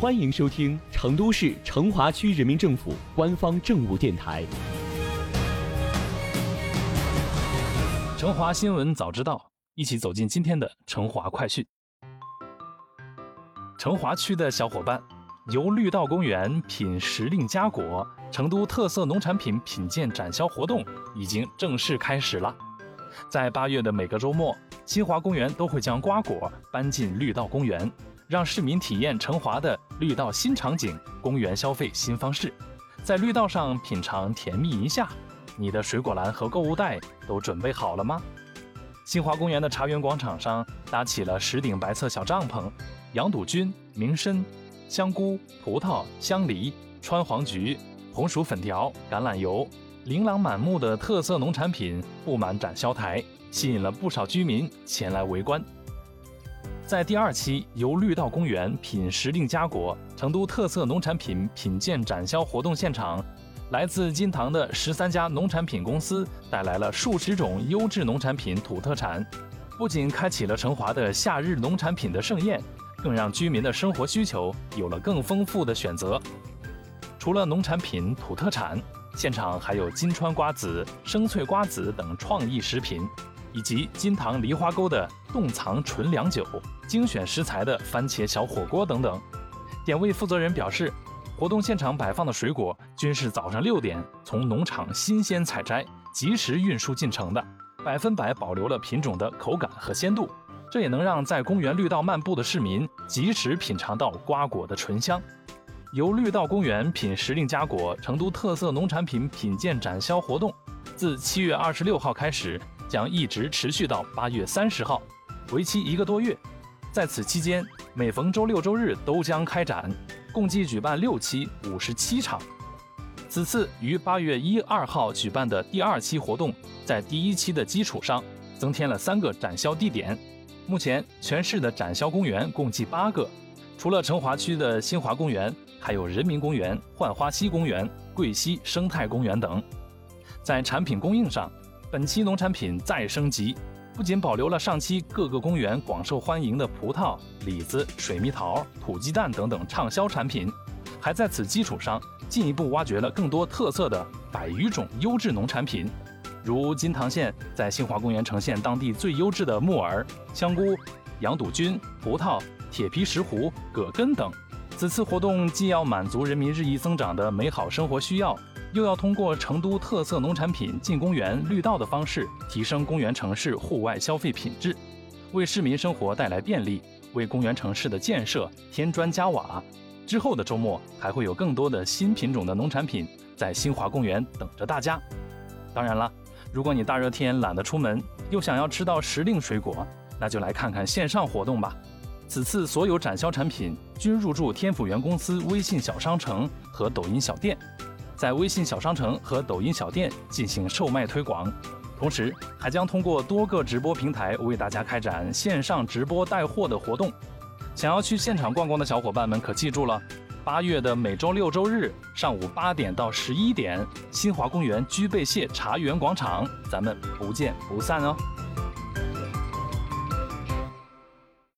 欢迎收听成都市成华区人民政府官方政务电台《成华新闻早知道》，一起走进今天的成华快讯。成华区的小伙伴，由绿道公园品时令佳果成都特色农产品品鉴展销活动已经正式开始了。在八月的每个周末，新华公园都会将瓜果搬进绿道公园。让市民体验成华的绿道新场景、公园消费新方式，在绿道上品尝甜蜜一下。你的水果篮和购物袋都准备好了吗？新华公园的茶园广场上搭起了十顶白色小帐篷，羊肚菌、明参、香菇、葡萄、香梨、川黄菊、红薯粉条、橄榄油，琳琅满目的特色农产品布满展销台，吸引了不少居民前来围观。在第二期由绿道公园品时令佳果成都特色农产品品鉴展销活动现场，来自金堂的十三家农产品公司带来了数十种优质农产品土特产，不仅开启了成华的夏日农产品的盛宴，更让居民的生活需求有了更丰富的选择。除了农产品土特产，现场还有金川瓜子、生脆瓜子等创意食品。以及金堂梨花沟的冻藏纯粮酒、精选食材的番茄小火锅等等。点位负责人表示，活动现场摆放的水果均是早上六点从农场新鲜采摘，及时运输进城的，百分百保留了品种的口感和鲜度。这也能让在公园绿道漫步的市民及时品尝到瓜果的醇香。由绿道公园品时令佳果成都特色农产品品鉴展销活动，自七月二十六号开始。将一直持续到八月三十号，为期一个多月。在此期间，每逢周六周日都将开展，共计举办六期五十七场。此次于八月一二号举办的第二期活动，在第一期的基础上增添了三个展销地点。目前全市的展销公园共计八个，除了成华区的新华公园，还有人民公园、浣花溪公园、桂溪生态公园等。在产品供应上，本期农产品再升级，不仅保留了上期各个公园广受欢迎的葡萄、李子、水蜜桃、土鸡蛋等等畅销产品，还在此基础上进一步挖掘了更多特色的百余种优质农产品，如金堂县在新华公园呈现当地最优质的木耳、香菇、羊肚菌、葡萄、铁皮石斛、葛根等。此次活动既要满足人民日益增长的美好生活需要。又要通过成都特色农产品进公园绿道的方式，提升公园城市户外消费品质，为市民生活带来便利，为公园城市的建设添砖加瓦。之后的周末还会有更多的新品种的农产品在新华公园等着大家。当然了，如果你大热天懒得出门，又想要吃到时令水果，那就来看看线上活动吧。此次所有展销产品均入驻天府园公司微信小商城和抖音小店。在微信小商城和抖音小店进行售卖推广，同时还将通过多个直播平台为大家开展线上直播带货的活动。想要去现场逛逛的小伙伴们可记住了，八月的每周六周日上午八点到十一点，新华公园居贝蟹茶园广场，咱们不见不散哦。